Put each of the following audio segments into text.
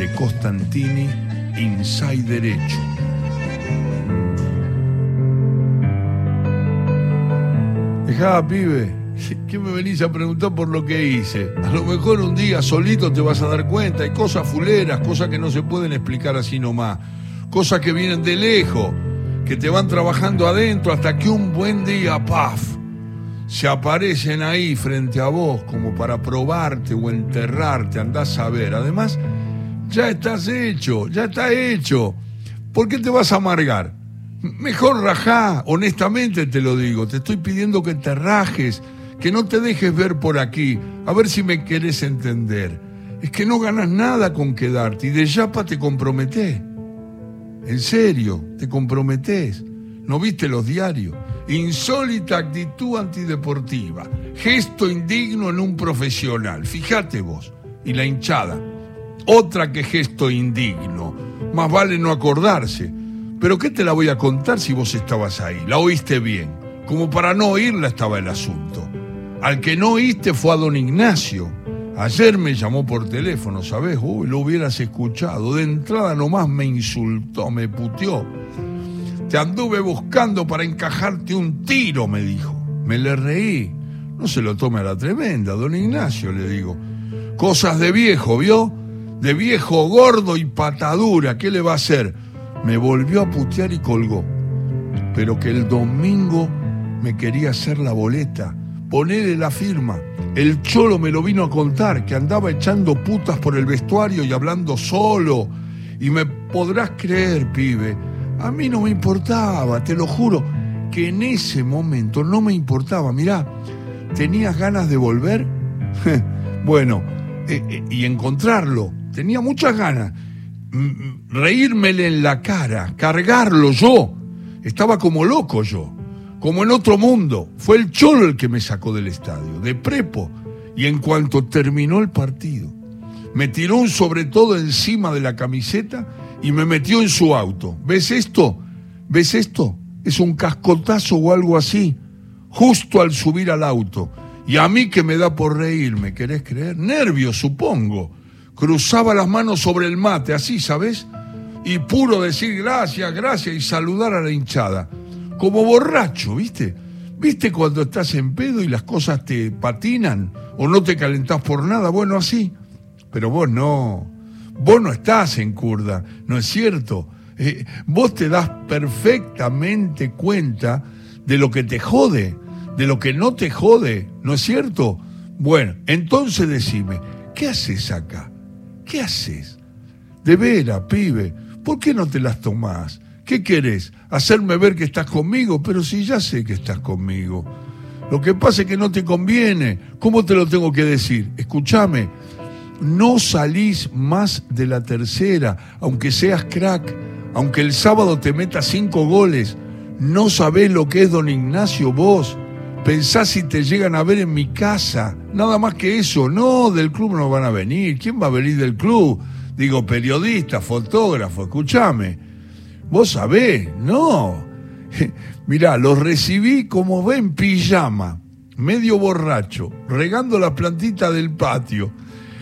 de Costantini, Inside Derecho. Dejá, pibe, ¿qué me venís a preguntar por lo que hice? A lo mejor un día solito te vas a dar cuenta, hay cosas fuleras, cosas que no se pueden explicar así nomás, cosas que vienen de lejos, que te van trabajando adentro hasta que un buen día, paf, se aparecen ahí frente a vos como para probarte o enterrarte, andás a ver. Además, ya estás hecho, ya está hecho. ¿Por qué te vas a amargar? Mejor rajá, honestamente te lo digo, te estoy pidiendo que te rajes, que no te dejes ver por aquí, a ver si me querés entender. Es que no ganas nada con quedarte y de yapa te comprometés. En serio, te comprometés. ¿No viste los diarios? Insólita actitud antideportiva. Gesto indigno en un profesional. Fíjate vos. Y la hinchada. Otra que gesto indigno. Más vale no acordarse. Pero ¿qué te la voy a contar si vos estabas ahí? La oíste bien. Como para no oírla estaba el asunto. Al que no oíste fue a don Ignacio. Ayer me llamó por teléfono, ¿sabes? Uy, lo hubieras escuchado. De entrada nomás me insultó, me puteó. Te anduve buscando para encajarte un tiro, me dijo. Me le reí. No se lo tome a la tremenda, don Ignacio, le digo. Cosas de viejo, ¿vio? De viejo gordo y patadura, ¿qué le va a hacer? Me volvió a putear y colgó. Pero que el domingo me quería hacer la boleta, ponerle la firma. El cholo me lo vino a contar, que andaba echando putas por el vestuario y hablando solo. Y me podrás creer, pibe, a mí no me importaba, te lo juro, que en ese momento no me importaba. Mirá, ¿tenías ganas de volver? bueno, eh, eh, y encontrarlo, tenía muchas ganas. Reírmele en la cara, cargarlo yo. Estaba como loco yo, como en otro mundo. Fue el cholo el que me sacó del estadio, de prepo. Y en cuanto terminó el partido, me tiró un sobre todo encima de la camiseta y me metió en su auto. ¿Ves esto? ¿Ves esto? Es un cascotazo o algo así, justo al subir al auto. Y a mí que me da por reírme, ¿querés creer? Nervios, supongo. Cruzaba las manos sobre el mate, así, ¿sabes? Y puro decir gracias, gracias y saludar a la hinchada. Como borracho, ¿viste? ¿Viste cuando estás en pedo y las cosas te patinan o no te calentás por nada? Bueno, así. Pero vos no. Vos no estás en curda, ¿no es cierto? Eh, vos te das perfectamente cuenta de lo que te jode, de lo que no te jode, ¿no es cierto? Bueno, entonces decime, ¿qué haces acá? ¿Qué haces? De veras, pibe, ¿por qué no te las tomás? ¿Qué querés? ¿Hacerme ver que estás conmigo? Pero si ya sé que estás conmigo. Lo que pasa es que no te conviene. ¿Cómo te lo tengo que decir? Escúchame, no salís más de la tercera, aunque seas crack, aunque el sábado te metas cinco goles. No sabés lo que es don Ignacio vos. Pensás si te llegan a ver en mi casa. Nada más que eso. No, del club no van a venir. ¿Quién va a venir del club? Digo, periodista, fotógrafo, escúchame. Vos sabés, no. Mirá, los recibí como ven pijama, medio borracho, regando la plantita del patio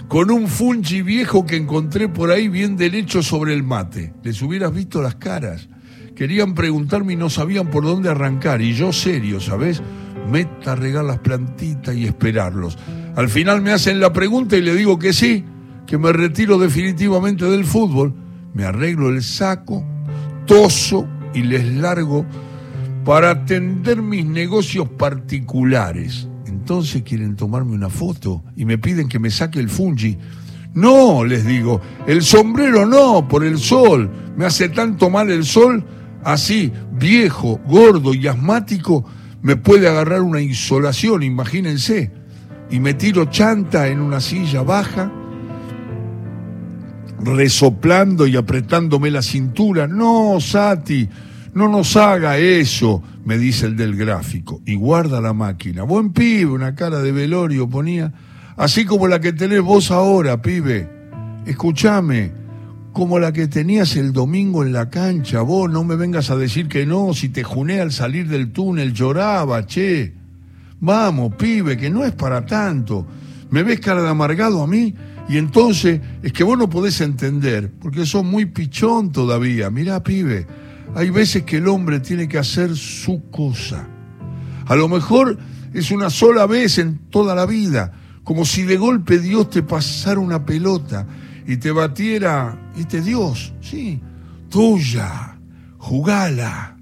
con un fungi viejo que encontré por ahí bien derecho sobre el mate. Les hubieras visto las caras. Querían preguntarme y no sabían por dónde arrancar. Y yo serio, ¿sabes? Meta a regar las plantitas y esperarlos. Al final me hacen la pregunta y le digo que sí, que me retiro definitivamente del fútbol. Me arreglo el saco, toso y les largo para atender mis negocios particulares entonces quieren tomarme una foto y me piden que me saque el fungi. No, les digo, el sombrero no, por el sol. Me hace tanto mal el sol, así, viejo, gordo y asmático, me puede agarrar una insolación, imagínense. Y me tiro chanta en una silla baja, resoplando y apretándome la cintura. No, Sati, no nos haga eso, me dice el del gráfico, y guarda la máquina. Buen pibe, una cara de velorio ponía, así como la que tenés vos ahora, pibe. Escúchame, como la que tenías el domingo en la cancha, vos no me vengas a decir que no, si te juné al salir del túnel, lloraba, che. Vamos, pibe, que no es para tanto. ¿Me ves cara de amargado a mí? Y entonces es que vos no podés entender, porque sos muy pichón todavía. Mirá, pibe, hay veces que el hombre tiene que hacer su cosa. A lo mejor es una sola vez en toda la vida, como si de golpe Dios te pasara una pelota y te batiera, y te Dios, sí, tuya, jugala.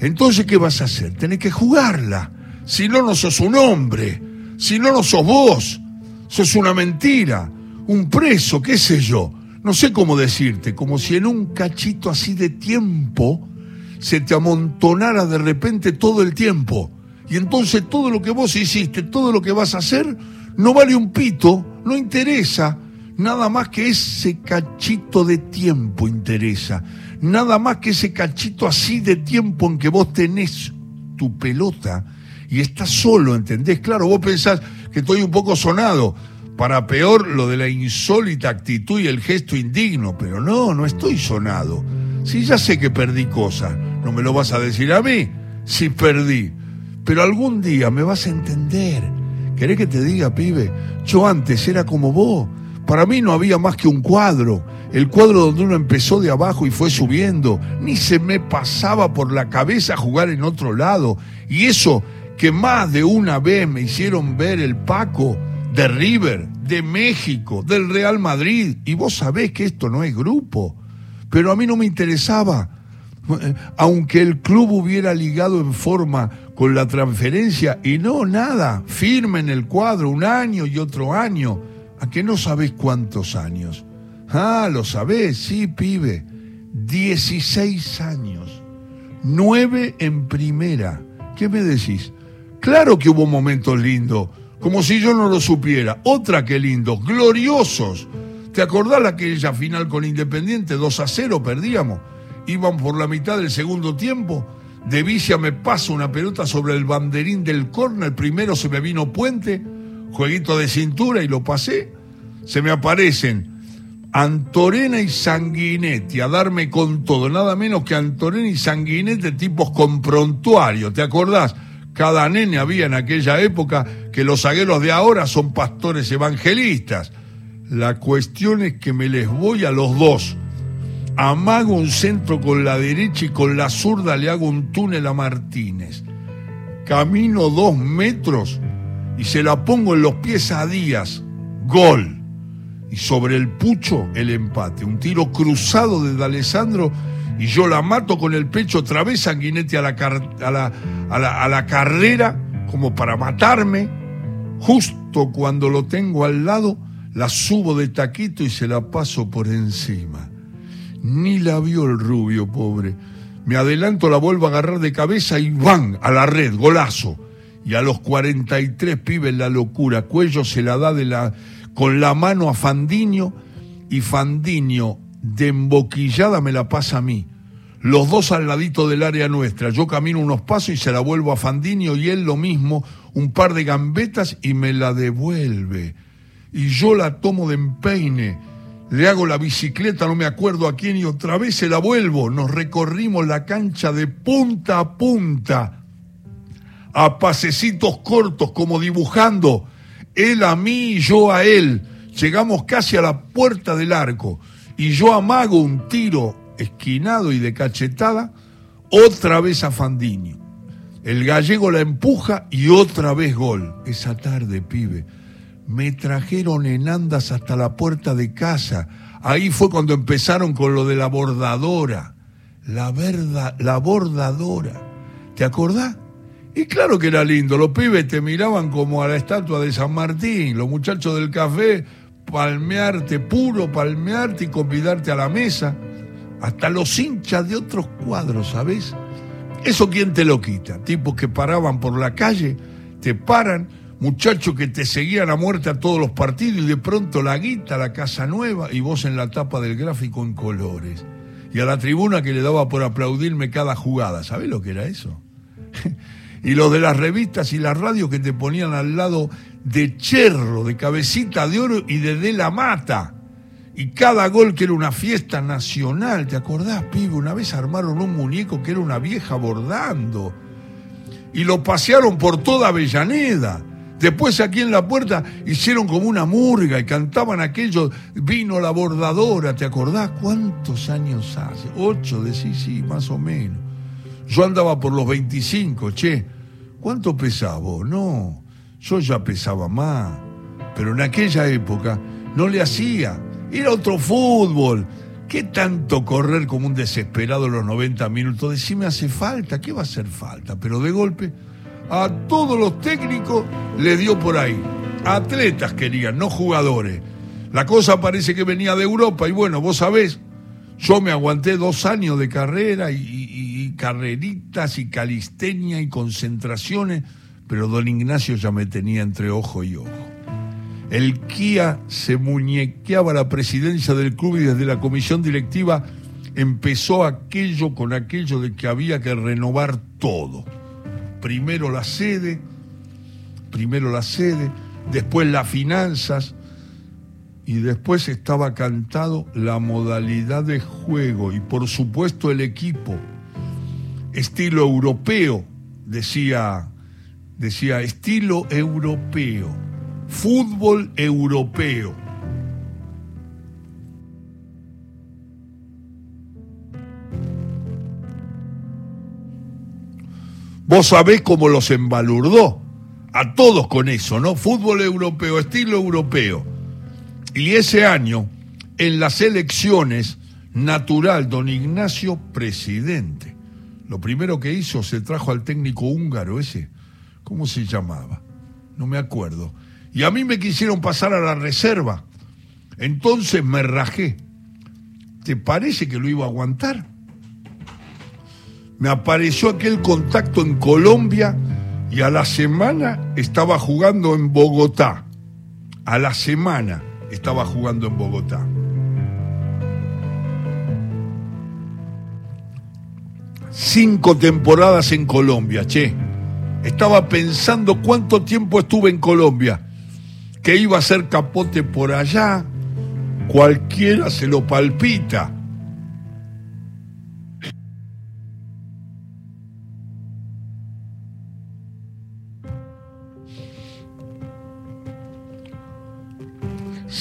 Entonces, ¿qué vas a hacer? Tenés que jugarla. Si no, no sos un hombre. Si no, no sos vos. Sos una mentira. Un preso, qué sé yo. No sé cómo decirte. Como si en un cachito así de tiempo se te amontonara de repente todo el tiempo. Y entonces todo lo que vos hiciste, todo lo que vas a hacer, no vale un pito, no interesa. Nada más que ese cachito de tiempo interesa nada más que ese cachito así de tiempo en que vos tenés tu pelota y estás solo, ¿entendés? Claro, vos pensás que estoy un poco sonado, para peor lo de la insólita actitud y el gesto indigno, pero no, no estoy sonado. Si ya sé que perdí cosas, no me lo vas a decir a mí, si perdí, pero algún día me vas a entender. ¿Querés que te diga, pibe? Yo antes era como vos, para mí no había más que un cuadro el cuadro donde uno empezó de abajo y fue subiendo, ni se me pasaba por la cabeza jugar en otro lado. Y eso que más de una vez me hicieron ver el Paco de River, de México, del Real Madrid. Y vos sabés que esto no es grupo. Pero a mí no me interesaba. Aunque el club hubiera ligado en forma con la transferencia y no nada, firme en el cuadro un año y otro año, a que no sabés cuántos años. Ah, lo sabés, sí, pibe. 16 años. 9 en primera. ¿Qué me decís? Claro que hubo momentos lindos, como si yo no lo supiera. Otra que lindos, gloriosos. ¿Te acordás aquella final con Independiente? 2 a 0 perdíamos. Iban por la mitad del segundo tiempo. De Vicia me pasa una pelota sobre el banderín del córner. Primero se me vino puente, jueguito de cintura y lo pasé. Se me aparecen Antorena y Sanguinetti a darme con todo, nada menos que Antorena y Sanguinetti tipos con prontuario, ¿te acordás? Cada nene había en aquella época que los zagueros de ahora son pastores evangelistas. La cuestión es que me les voy a los dos. Amago un centro con la derecha y con la zurda le hago un túnel a Martínez. Camino dos metros y se la pongo en los pies a Díaz. Gol y sobre el pucho el empate. Un tiro cruzado de D'Alessandro y yo la mato con el pecho otra vez sanguinete a la, a la, a la, a la carrera como para matarme. Justo cuando lo tengo al lado, la subo de taquito y se la paso por encima. Ni la vio el rubio, pobre. Me adelanto, la vuelvo a agarrar de cabeza y ¡van! a la red, golazo. Y a los 43 pibes la locura, cuello se la da de la, con la mano a Fandiño y Fandiño de emboquillada me la pasa a mí. Los dos al ladito del área nuestra. Yo camino unos pasos y se la vuelvo a Fandiño y él lo mismo, un par de gambetas y me la devuelve. Y yo la tomo de empeine. Le hago la bicicleta, no me acuerdo a quién, y otra vez se la vuelvo. Nos recorrimos la cancha de punta a punta, a pasecitos cortos, como dibujando él a mí y yo a él. Llegamos casi a la puerta del arco y yo amago un tiro esquinado y de cachetada, otra vez a Fandiño. El gallego la empuja y otra vez gol. Esa tarde, pibe, me trajeron en andas hasta la puerta de casa. Ahí fue cuando empezaron con lo de la bordadora. La verdad, la bordadora. ¿Te acordás? Y claro que era lindo, los pibes te miraban como a la estatua de San Martín, los muchachos del café, palmearte puro, palmearte y convidarte a la mesa, hasta los hinchas de otros cuadros, ¿sabes? Eso quién te lo quita, tipos que paraban por la calle, te paran, muchachos que te seguían a muerte a todos los partidos y de pronto la guita, la casa nueva y vos en la tapa del gráfico en colores. Y a la tribuna que le daba por aplaudirme cada jugada, ¿sabes lo que era eso? y los de las revistas y las radios que te ponían al lado de Cherro, de Cabecita de Oro y de De la Mata. Y cada gol que era una fiesta nacional, ¿te acordás, pibe? Una vez armaron un muñeco que era una vieja bordando. Y lo pasearon por toda Avellaneda. Después aquí en la puerta hicieron como una murga y cantaban aquello, vino la bordadora, ¿te acordás cuántos años hace? Ocho, decís, sí, más o menos. Yo andaba por los 25, che. ¿Cuánto pesaba vos? No, yo ya pesaba más. Pero en aquella época no le hacía. Era otro fútbol. ¿Qué tanto correr como un desesperado los 90 minutos? Decime, hace falta, ¿qué va a hacer falta? Pero de golpe, a todos los técnicos le dio por ahí. Atletas querían, no jugadores. La cosa parece que venía de Europa y bueno, vos sabés, yo me aguanté dos años de carrera y, carreritas y calistenia y concentraciones, pero don Ignacio ya me tenía entre ojo y ojo. El Kia se muñequeaba la presidencia del club y desde la comisión directiva empezó aquello con aquello de que había que renovar todo. Primero la sede, primero la sede, después las finanzas y después estaba cantado la modalidad de juego y por supuesto el equipo. Estilo europeo, decía, decía estilo europeo fútbol europeo. Vos sabés cómo los embalurdó a todos con eso, ¿no? Fútbol europeo, estilo europeo. Y ese año, en las elecciones, natural, don Ignacio, presidente. Lo primero que hizo, se trajo al técnico húngaro ese, ¿cómo se llamaba? No me acuerdo y a mí me quisieron pasar a la reserva. Entonces me rajé. ¿Te parece que lo iba a aguantar? Me apareció aquel contacto en Colombia y a la semana estaba jugando en Bogotá. A la semana estaba jugando en Bogotá. Cinco temporadas en Colombia, che. Estaba pensando cuánto tiempo estuve en Colombia que iba a ser capote por allá, cualquiera se lo palpita.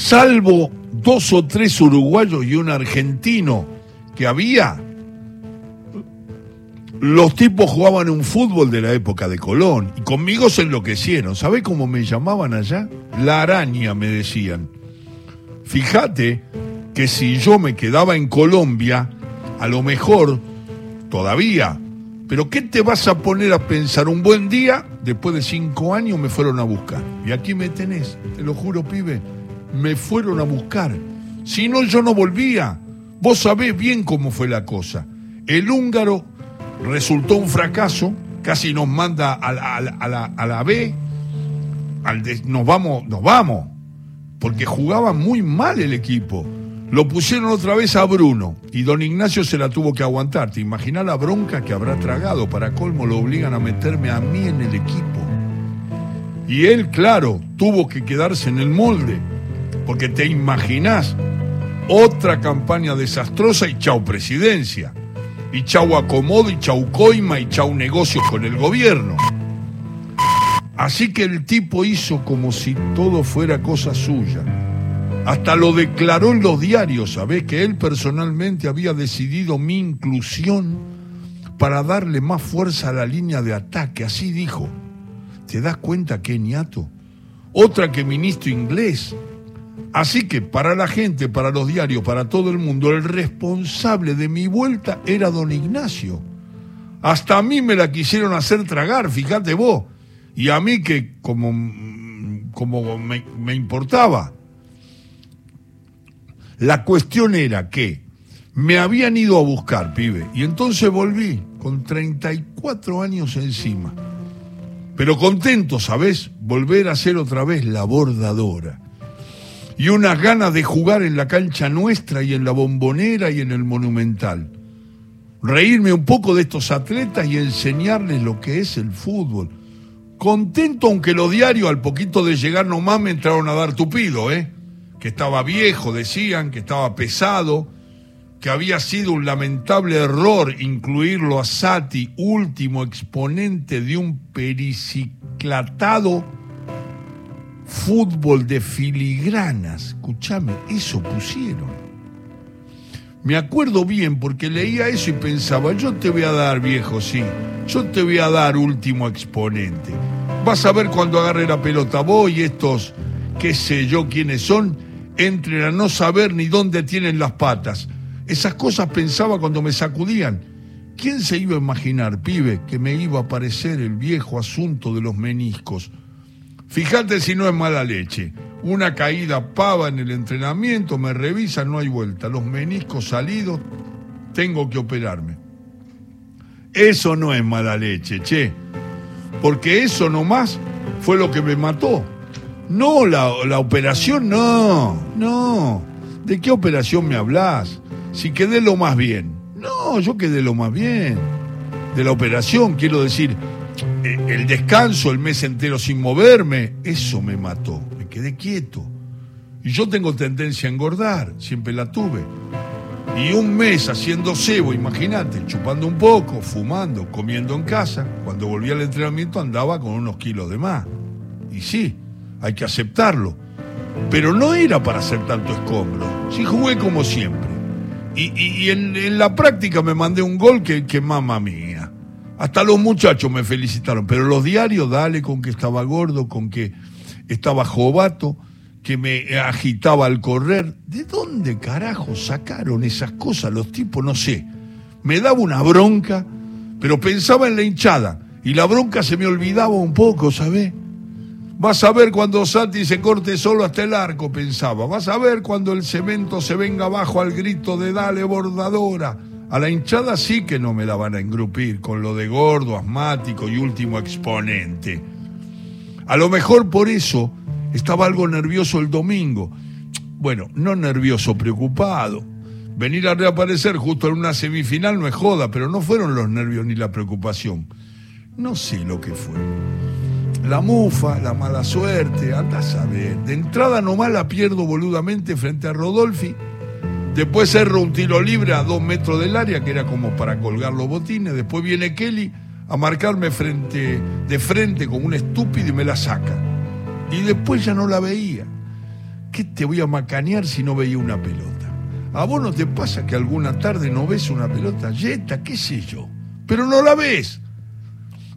Salvo dos o tres uruguayos y un argentino que había, los tipos jugaban un fútbol de la época de Colón y conmigo se enloquecieron. ¿Sabe cómo me llamaban allá? La araña, me decían. Fíjate que si yo me quedaba en Colombia, a lo mejor todavía. Pero ¿qué te vas a poner a pensar? Un buen día, después de cinco años me fueron a buscar. Y aquí me tenés, te lo juro, pibe. Me fueron a buscar. Si no, yo no volvía. Vos sabés bien cómo fue la cosa. El húngaro resultó un fracaso, casi nos manda a, la, a la, B, al nos vamos, nos vamos, porque jugaba muy mal el equipo. Lo pusieron otra vez a Bruno y don Ignacio se la tuvo que aguantar. ¿Te imaginas la bronca que habrá tragado? Para colmo lo obligan a meterme a mí en el equipo. Y él, claro, tuvo que quedarse en el molde, porque te imaginás otra campaña desastrosa y chau presidencia y chau acomodo y chau coima y chau negocios con el gobierno. Así que el tipo hizo como si todo fuera cosa suya. Hasta lo declaró en los diarios, ¿sabés? Que él personalmente había decidido mi inclusión para darle más fuerza a la línea de ataque. Así dijo. ¿Te das cuenta qué ñato? Otra que ministro inglés Así que para la gente, para los diarios, para todo el mundo, el responsable de mi vuelta era don Ignacio. Hasta a mí me la quisieron hacer tragar, fíjate vos. Y a mí que como, como me, me importaba. La cuestión era que me habían ido a buscar, pibe, y entonces volví con 34 años encima. Pero contento, ¿sabes? Volver a ser otra vez la bordadora y unas ganas de jugar en la cancha nuestra y en la bombonera y en el monumental. Reírme un poco de estos atletas y enseñarles lo que es el fútbol. Contento aunque los diarios al poquito de llegar nomás me entraron a dar tupido, ¿eh? Que estaba viejo, decían, que estaba pesado, que había sido un lamentable error incluirlo a Sati, último exponente de un periciclatado fútbol de filigranas. Escúchame, eso pusieron. Me acuerdo bien porque leía eso y pensaba, yo te voy a dar, viejo, sí, yo te voy a dar último exponente. Vas a ver cuando agarre la pelota vos y estos, qué sé yo quiénes son, entren a no saber ni dónde tienen las patas. Esas cosas pensaba cuando me sacudían. ¿Quién se iba a imaginar, pibe, que me iba a aparecer el viejo asunto de los meniscos? Fíjate si no es mala leche. Una caída pava en el entrenamiento, me revisan, no hay vuelta. Los meniscos salidos, tengo que operarme. Eso no es mala leche, che. Porque eso nomás fue lo que me mató. No, la, la operación no, no. ¿De qué operación me hablas? Si quedé lo más bien. No, yo quedé lo más bien. De la operación, quiero decir, el descanso, el mes entero sin moverme, eso me mató, me quedé quieto. Y yo tengo tendencia a engordar, siempre la tuve. Y un mes haciendo cebo, imagínate, chupando un poco, fumando, comiendo en casa, cuando volví al entrenamiento andaba con unos kilos de más. Y sí, hay que aceptarlo. Pero no era para hacer tanto escombro. Sí jugué como siempre. Y, en, la práctica me mandé un gol que, que mamá mía. Hasta los muchachos me felicitaron, pero los diarios, dale con que estaba gordo, con que estaba jovato, que me agitaba al correr. ¿De dónde carajo sacaron esas cosas los tipos? No sé. Me daba una bronca, pero pensaba en la hinchada y la bronca se me olvidaba un poco, ¿sabes? Vas a ver cuando Sati se corte solo hasta el arco, pensaba. Vas a ver cuando el cemento se venga abajo al grito de dale bordadora. A la hinchada sí que no me la van a engrupir con lo de gordo, asmático y último exponente. A lo mejor por eso estaba algo nervioso el domingo. Bueno, no nervioso, preocupado. Venir a reaparecer justo en una semifinal no es joda, pero no fueron los nervios ni la preocupación. No sé lo que fue. La mufa, la mala suerte, anda a saber. De entrada nomás la pierdo boludamente frente a Rodolfi Después erro un tiro libre a dos metros del área, que era como para colgar los botines. Después viene Kelly a marcarme frente, de frente como un estúpido y me la saca. Y después ya no la veía. ¿Qué te voy a macanear si no veía una pelota? ¿A vos no te pasa que alguna tarde no ves una pelota? Yeta, qué sé yo. Pero no la ves.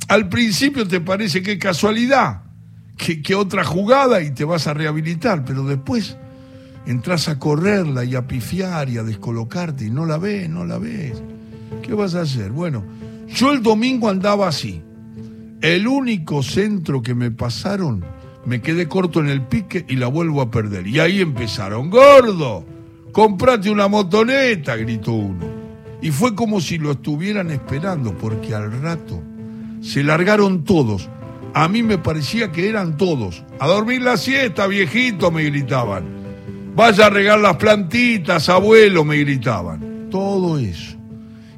Al principio te parece que casualidad, que, que otra jugada y te vas a rehabilitar, pero después entras a correrla y a pifiar y a descolocarte y no la ves, no la ves. ¿Qué vas a hacer? Bueno, yo el domingo andaba así. El único centro que me pasaron, me quedé corto en el pique y la vuelvo a perder. Y ahí empezaron, gordo, comprate una motoneta, gritó uno. Y fue como si lo estuvieran esperando, porque al rato se largaron todos. A mí me parecía que eran todos. A dormir la siesta, viejito, me gritaban. Vaya a regar las plantitas, abuelo, me gritaban. Todo eso.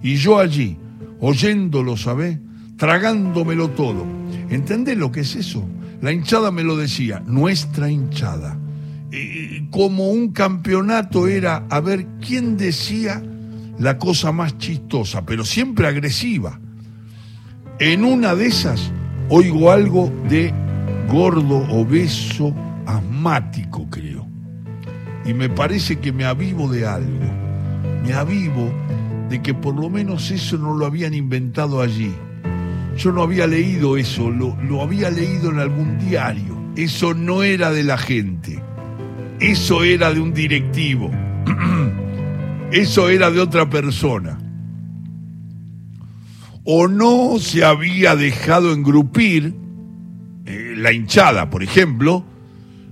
Y yo allí, oyéndolo, ¿sabés? Tragándomelo todo. ¿Entendés lo que es eso? La hinchada me lo decía, nuestra hinchada. como un campeonato era a ver quién decía la cosa más chistosa, pero siempre agresiva. En una de esas oigo algo de gordo, obeso, asmático, creo y me parece que me avivo de algo. Me avivo de que por lo menos eso no lo habían inventado allí. Yo no había leído eso, lo, lo había leído en algún diario. Eso no era de la gente. Eso era de un directivo. Eso era de otra persona. O no se había dejado engrupir eh, la hinchada, por ejemplo,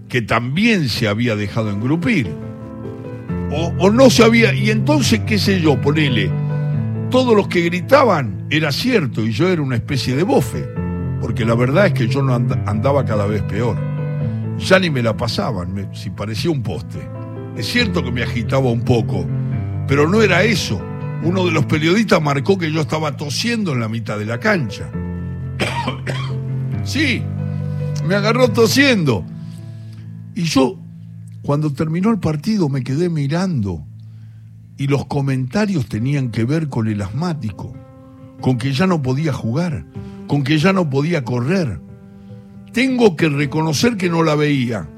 que también se había dejado engrupir. O, no se había, y entonces, qué sé yo, ponele, todos los que gritaban era cierto y yo era una especie de bofe, porque la verdad es que yo no andaba cada vez peor. Ya ni me la pasaban, si parecía un poste. Es cierto que me agitaba un poco, pero no era eso. Uno de los periodistas marcó que yo estaba tosiendo en la mitad de la cancha. sí, me agarró tosiendo. Y yo, cuando terminó el partido, me quedé mirando y los comentarios tenían que ver con el asmático, con que ya no podía jugar, con que ya no podía correr. tengo que reconocer que no la veía.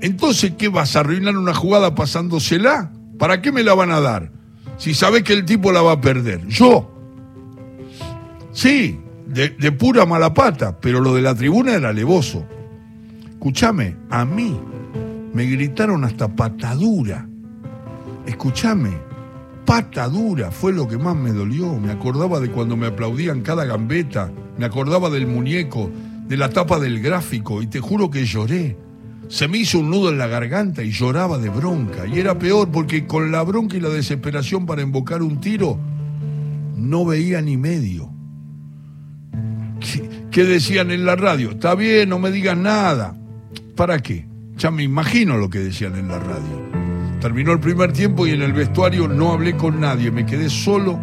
Entonces, ¿qué vas a arruinar una jugada pasándosela? ¿Para qué me la van a dar? Si sabes que el tipo la va a perder. Yo. Sí, de, de pura mala pata, pero lo de la tribuna era alevoso. Escúchame, a mí me gritaron hasta patadura. Escúchame, patadura fue lo que más me dolió. Me acordaba de cuando me aplaudían cada gambeta, me acordaba del muñeco, de la tapa del gráfico y te juro que lloré. Se me hizo un nudo en la garganta y lloraba de bronca. Y era peor porque con la bronca y la desesperación para invocar un tiro, no veía ni medio. ¿Qué, qué decían en la radio? Está bien, no me digas nada. ¿Para qué? Ya me imagino lo que decían en la radio. Terminó el primer tiempo y en el vestuario no hablé con nadie. Me quedé solo,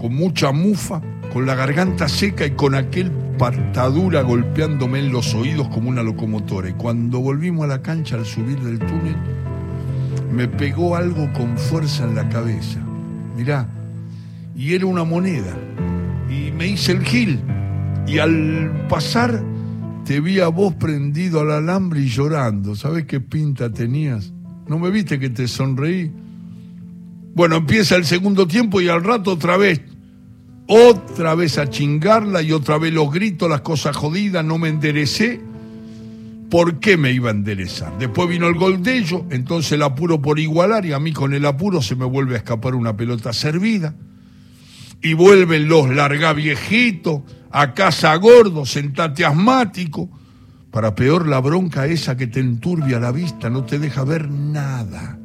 con mucha mufa, con la garganta seca y con aquel patadura golpeándome en los oídos como una locomotora. Y cuando volvimos a la cancha al subir del túnel, me pegó algo con fuerza en la cabeza. Mirá, y era una moneda. Y me hice el gil. Y al pasar te vi a vos prendido al alambre y llorando. ¿Sabes qué pinta tenías? ¿No me viste que te sonreí? Bueno, empieza el segundo tiempo y al rato otra vez. Otra vez a chingarla y otra vez los gritos, las cosas jodidas, no me enderecé. ¿Por qué me iba a enderezar? Después vino el gol de ellos, entonces el apuro por igualar y a mí con el apuro se me vuelve a escapar una pelota servida. Y vuelven los larga viejitos, a casa gordo, sentate asmático. Para peor la bronca esa que te enturbia la vista, no te deja ver nada.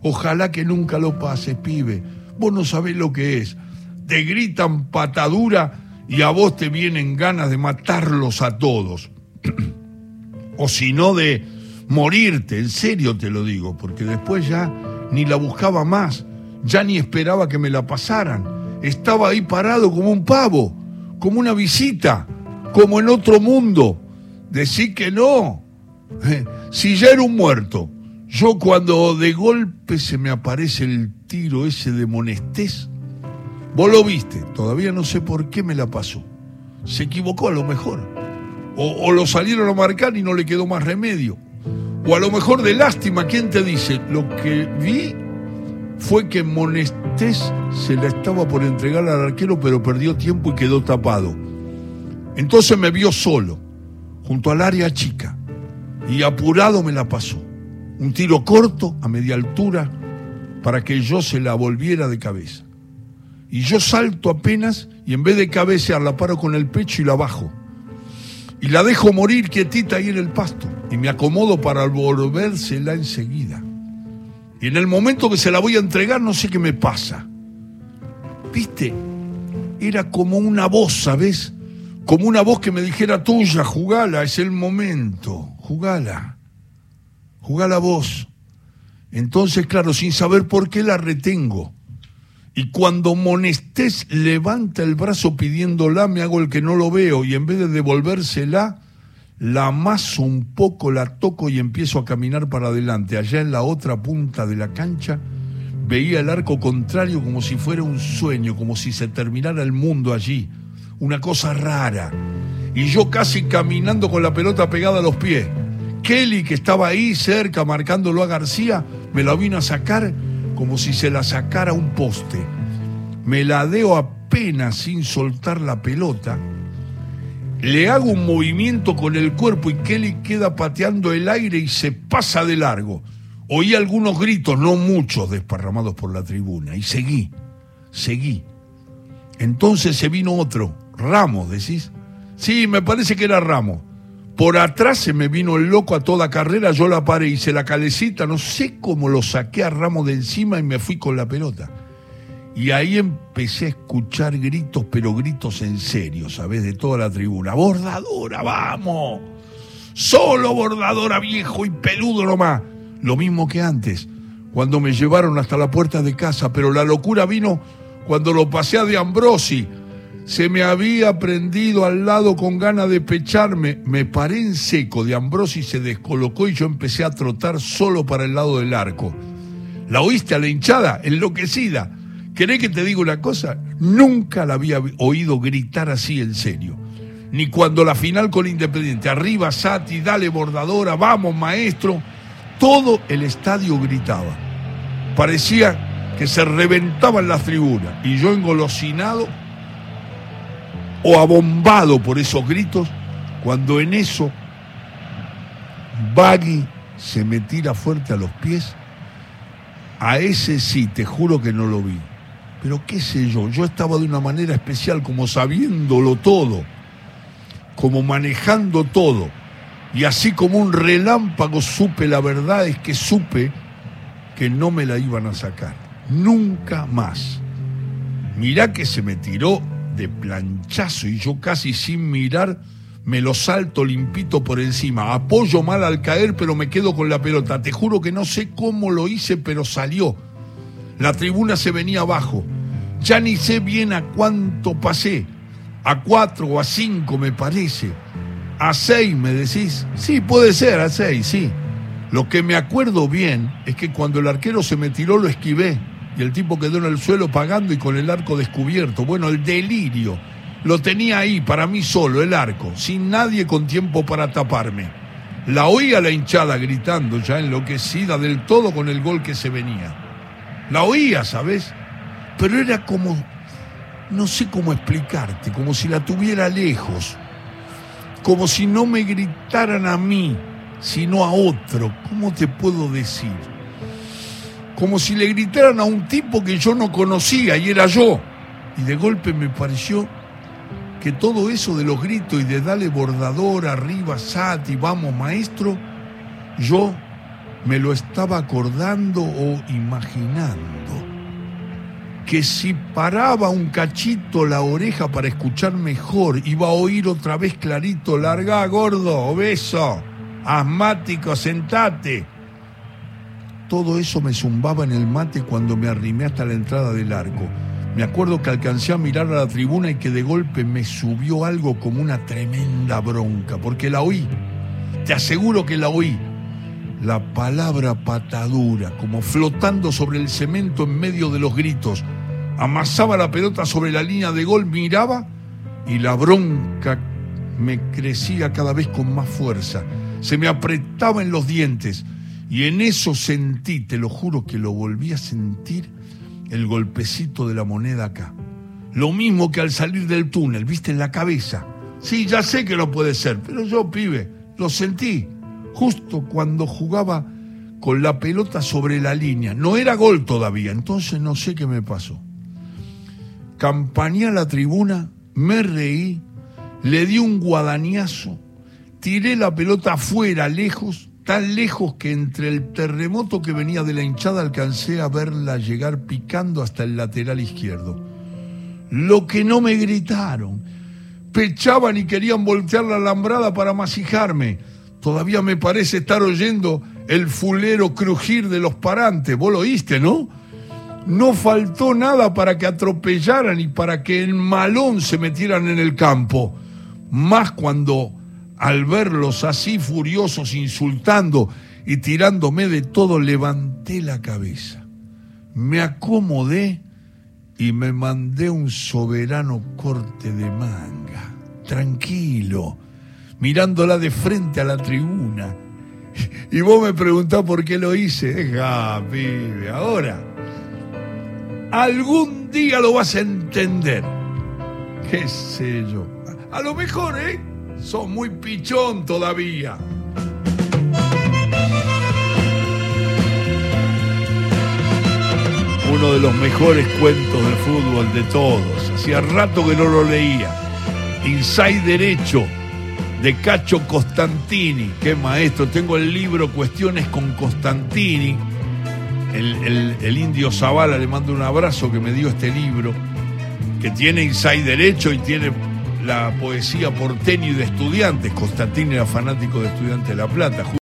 Ojalá que nunca lo pases, pibe. Vos no sabés lo que es. Te gritan patadura y a vos te vienen ganas de matarlos a todos. o si no de morirte, en serio te lo digo, porque después ya ni la buscaba más, ya ni esperaba que me la pasaran. Estaba ahí parado como un pavo como una visita, como en otro mundo. Decir que no. Si ya era un muerto, yo cuando de golpe se me aparece el tiro ese de Monestés, vos lo viste, todavía no sé por qué me la pasó. Se equivocó a lo mejor. O, o lo salieron a marcar y no le quedó más remedio. O a lo mejor de lástima, ¿quién te dice? Lo que vi fue que Monestés se la estaba por entregar al arquero, pero perdió tiempo y quedó tapado. Entonces me vio solo, junto al área chica, y apurado me la pasó. Un tiro corto, a media altura, para que yo se la volviera de cabeza. Y yo salto apenas y en vez de cabecear la paro con el pecho y la bajo. Y la dejo morir quietita ahí en el pasto. Y me acomodo para volvérsela enseguida. Y en el momento que se la voy a entregar, no sé qué me pasa. ¿Viste? Era como una voz, ¿sabes? Como una voz que me dijera tuya, jugala, es el momento, jugala. Jugala vos. Entonces, claro, sin saber por qué la retengo. Y cuando Monestés levanta el brazo pidiéndola, me hago el que no lo veo y en vez de devolvérsela, la amaso un poco, la toco y empiezo a caminar para adelante. Allá en la otra punta de la cancha veía el arco contrario como si fuera un sueño, como si se terminara el mundo allí. Una cosa rara. Y yo casi caminando con la pelota pegada a los pies. Kelly, que estaba ahí cerca marcándolo a García, me la vino a sacar como si se la sacara un poste. Me la deo apenas sin soltar la pelota le hago un movimiento con el cuerpo y Kelly queda pateando el aire y se pasa de largo. Oí algunos gritos, no muchos, desparramados por la tribuna, y seguí, seguí. Entonces se vino otro, Ramos, decís. Sí, me parece que era Ramos. Por atrás se me vino el loco a toda carrera, yo la paré, hice la calecita, no sé cómo lo saqué a Ramos de encima y me fui con la pelota. Y ahí empecé a escuchar gritos, pero gritos en serio, ¿sabes? De toda la tribuna. ¡Bordadora, vamos! Solo bordadora viejo y peludo nomás. Lo mismo que antes, cuando me llevaron hasta la puerta de casa, pero la locura vino cuando lo pasé a de Ambrosi. Se me había prendido al lado con ganas de pecharme. Me paré en seco, de Ambrosi se descolocó y yo empecé a trotar solo para el lado del arco. ¿La oíste a la hinchada? Enloquecida ¿Querés que te diga una cosa? Nunca la había oído gritar así en serio. ni cuando la final con Independiente. Arriba Sati, dale bordadora, vamos maestro. Todo el estadio gritaba. Parecía que se reventaban las tribunas y yo engolosinado o abombado por esos gritos, cuando en eso Baggy se me tira fuerte a los pies, a ese sí, te juro que no lo vi. Pero qué sé yo, yo estaba de una manera especial, como sabiéndolo todo, como manejando todo. Y así como un relámpago supe la verdad, es que supe que no me la iban a sacar. Nunca más. Mirá que se me tiró de planchazo y yo casi sin mirar me lo salto limpito por encima. Apoyo mal al caer, pero me quedo con la pelota. Te juro que no sé cómo lo hice, pero salió. La tribuna se venía abajo. Ya ni sé bien a cuánto pasé. A cuatro o a cinco me parece. A seis me decís. Sí, puede ser, a seis, sí. Lo que me acuerdo bien es que cuando el arquero se me tiró lo esquivé y el tipo quedó en el suelo pagando y con el arco descubierto. Bueno, el delirio lo tenía ahí para mí solo, el arco, sin nadie con tiempo para taparme. La oía la hinchada gritando, ya enloquecida del todo con el gol que se venía. La oía, ¿sabes? Pero era como, no sé cómo explicarte, como si la tuviera lejos, como si no me gritaran a mí, sino a otro. ¿Cómo te puedo decir? Como si le gritaran a un tipo que yo no conocía y era yo. Y de golpe me pareció que todo eso de los gritos y de dale bordador arriba, Sati, vamos maestro, yo me lo estaba acordando o imaginando. Que si paraba un cachito la oreja para escuchar mejor, iba a oír otra vez clarito, larga, gordo, obeso, asmático, sentate. Todo eso me zumbaba en el mate cuando me arrimé hasta la entrada del arco. Me acuerdo que alcancé a mirar a la tribuna y que de golpe me subió algo como una tremenda bronca, porque la oí. Te aseguro que la oí. La palabra patadura, como flotando sobre el cemento en medio de los gritos. Amasaba la pelota sobre la línea de gol, miraba y la bronca me crecía cada vez con más fuerza. Se me apretaba en los dientes y en eso sentí, te lo juro que lo volví a sentir, el golpecito de la moneda acá. Lo mismo que al salir del túnel, viste, en la cabeza. Sí, ya sé que no puede ser, pero yo, pibe, lo sentí justo cuando jugaba con la pelota sobre la línea. No era gol todavía, entonces no sé qué me pasó. Campañé a la tribuna, me reí, le di un guadañazo, tiré la pelota afuera, lejos, tan lejos que entre el terremoto que venía de la hinchada alcancé a verla llegar picando hasta el lateral izquierdo. Lo que no me gritaron, pechaban y querían voltear la alambrada para masijarme. Todavía me parece estar oyendo el fulero crujir de los parantes. Vos lo oíste, ¿no? No faltó nada para que atropellaran y para que en malón se metieran en el campo. Más cuando al verlos así furiosos, insultando y tirándome de todo, levanté la cabeza, me acomodé y me mandé un soberano corte de manga, tranquilo, mirándola de frente a la tribuna. Y vos me preguntás por qué lo hice. Deja, pibe, ahora. Algún día lo vas a entender. ¿Qué sé yo? A lo mejor, ¿eh? Sos muy pichón todavía. Uno de los mejores cuentos de fútbol de todos. Hacía rato que no lo leía. Inside Derecho de Cacho Costantini. Qué maestro. Tengo el libro Cuestiones con Costantini. El, el indio Zavala le mando un abrazo que me dio este libro. Que tiene Inside Derecho y tiene la poesía porteño y de estudiantes. Constantino era fanático de Estudiantes de La Plata.